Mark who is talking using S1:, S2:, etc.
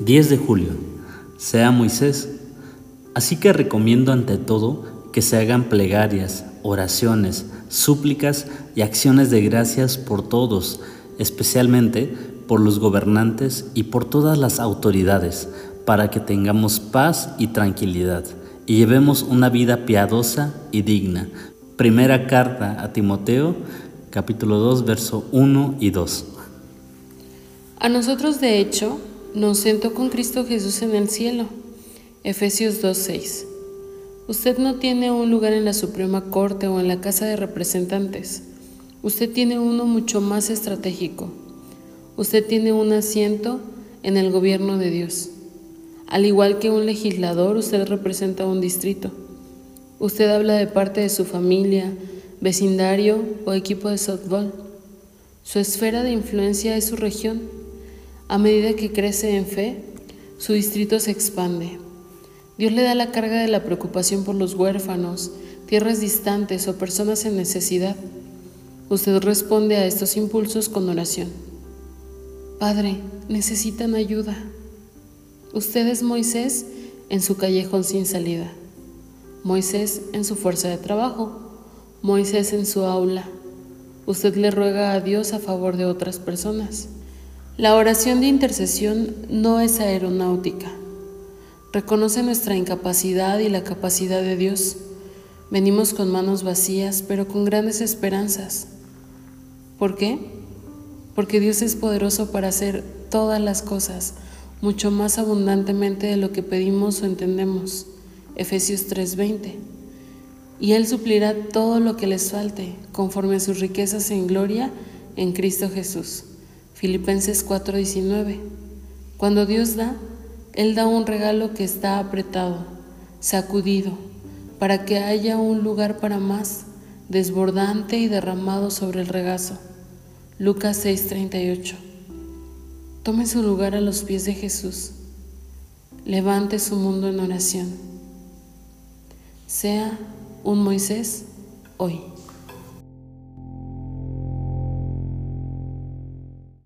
S1: 10 de julio. Sea Moisés. Así que recomiendo ante todo que se hagan plegarias, oraciones, súplicas y acciones de gracias por todos, especialmente por los gobernantes y por todas las autoridades, para que tengamos paz y tranquilidad y llevemos una vida piadosa y digna. Primera carta a Timoteo, capítulo 2, verso 1 y 2.
S2: A nosotros, de hecho, nos sentó con Cristo Jesús en el cielo. Efesios 2.6. Usted no tiene un lugar en la Suprema Corte o en la Casa de Representantes. Usted tiene uno mucho más estratégico. Usted tiene un asiento en el gobierno de Dios. Al igual que un legislador, usted representa un distrito. Usted habla de parte de su familia, vecindario o equipo de softball. Su esfera de influencia es su región a medida que crece en fe, su distrito se expande. Dios le da la carga de la preocupación por los huérfanos, tierras distantes o personas en necesidad. Usted responde a estos impulsos con oración. Padre, necesitan ayuda. Usted es Moisés en su callejón sin salida, Moisés en su fuerza de trabajo, Moisés en su aula. Usted le ruega a Dios a favor de otras personas. La oración de intercesión no es aeronáutica. Reconoce nuestra incapacidad y la capacidad de Dios. Venimos con manos vacías, pero con grandes esperanzas. ¿Por qué? Porque Dios es poderoso para hacer todas las cosas, mucho más abundantemente de lo que pedimos o entendemos. Efesios 3:20. Y Él suplirá todo lo que les falte, conforme a sus riquezas en gloria en Cristo Jesús. Filipenses 4:19. Cuando Dios da, Él da un regalo que está apretado, sacudido, para que haya un lugar para más, desbordante y derramado sobre el regazo. Lucas 6:38. Tome su lugar a los pies de Jesús. Levante su mundo en oración. Sea un Moisés hoy.